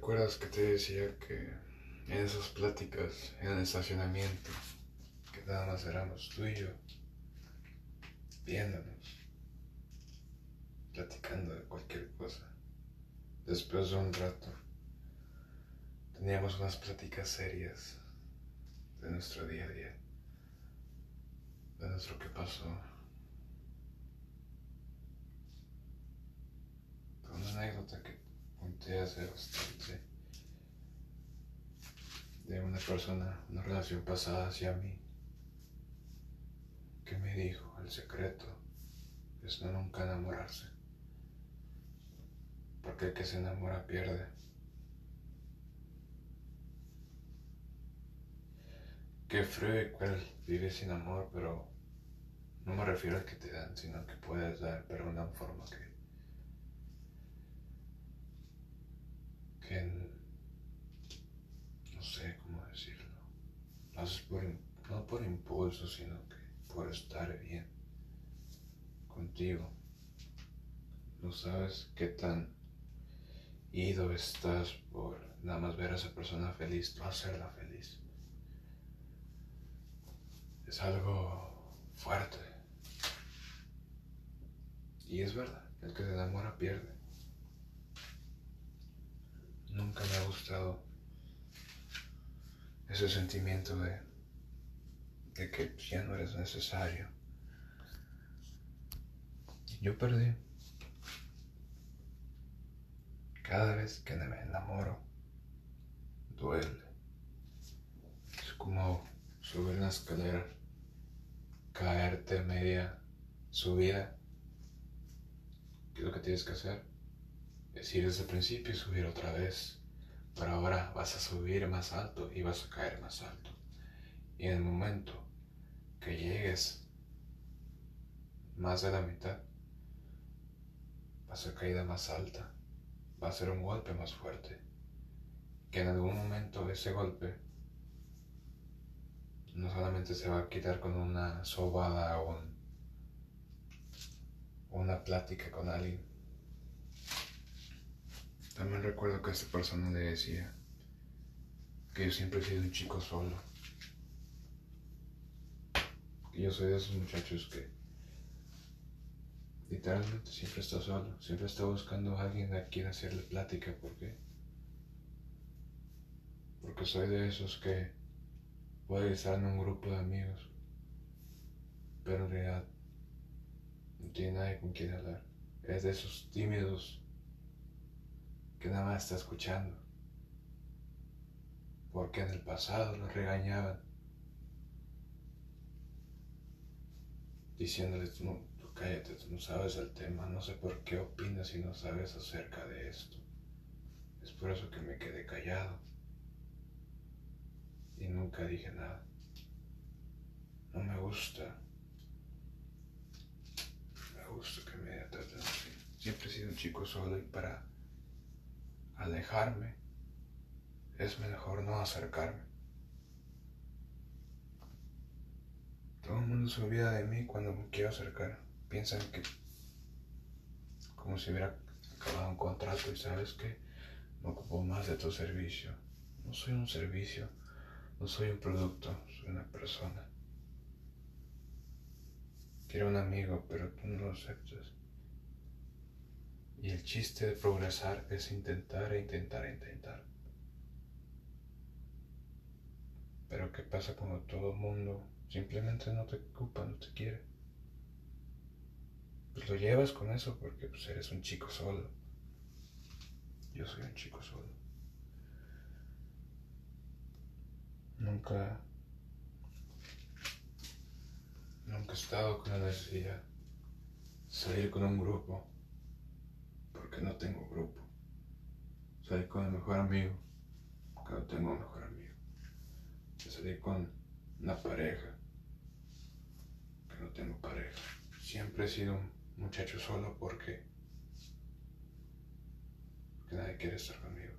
recuerdas que te decía que en esas pláticas en el estacionamiento, que nada más éramos tú y yo, viéndonos, platicando de cualquier cosa? Después de un rato, teníamos unas pláticas serias de nuestro día a día, de nuestro que pasó. Una anécdota que conté hace bastante persona, una relación pasada hacia mí, que me dijo, el secreto es no nunca enamorarse, porque el que se enamora pierde. Qué frío y vive sin amor, pero no me refiero al que te dan, sino que puedes dar, pero de una forma que que sé cómo decirlo, lo haces por, no por impulso, sino que por estar bien contigo. No sabes qué tan ido estás por nada más ver a esa persona feliz, tú hacerla feliz. Es algo fuerte. Y es verdad, el que se enamora pierde. Nunca me ha gustado ese sentimiento de, que ya no eres necesario. Yo perdí. Cada vez que me enamoro, duele. Es como subir una escalera, caerte media subida. ¿Qué es lo que tienes que hacer? es ir desde el principio y subir otra vez. Pero ahora vas a subir más alto y vas a caer más alto. Y en el momento que llegues más de la mitad, va a ser caída más alta. Va a ser un golpe más fuerte. Que en algún momento ese golpe no solamente se va a quitar con una sobada o una plática con alguien, también recuerdo que esta persona le decía que yo siempre he sido un chico solo. Yo soy de esos muchachos que literalmente siempre está solo, siempre está buscando a alguien a quien hacerle plática. ¿Por qué? Porque soy de esos que puede estar en un grupo de amigos, pero en realidad no tiene nadie con quien hablar. Es de esos tímidos que nada más está escuchando. Porque en el pasado lo regañaban, diciéndole, tú, no, tú cállate, tú no sabes el tema, no sé por qué opinas y no sabes acerca de esto. Es por eso que me quedé callado y nunca dije nada. No me gusta. Me gusta que me traten así. Siempre he sido un chico solo y para alejarme, es mejor no acercarme. Todo el mundo se olvida de mí cuando me quiero acercar. Piensan que como si hubiera acabado un contrato y sabes que no ocupo más de tu servicio. No soy un servicio, no soy un producto, soy una persona. Quiero un amigo, pero tú no lo aceptas. Y el chiste de progresar es intentar e intentar e intentar. Pero ¿qué pasa cuando todo el mundo simplemente no te ocupa, no te quiere? Pues lo llevas con eso porque pues, eres un chico solo. Yo soy un chico solo. Nunca, nunca he estado con la necesidad salir con un grupo porque no tengo grupo. Salí con el mejor amigo porque no tengo mejor amigo. Salí con una pareja que no tengo pareja. Siempre he sido un muchacho solo porque, porque nadie quiere estar conmigo.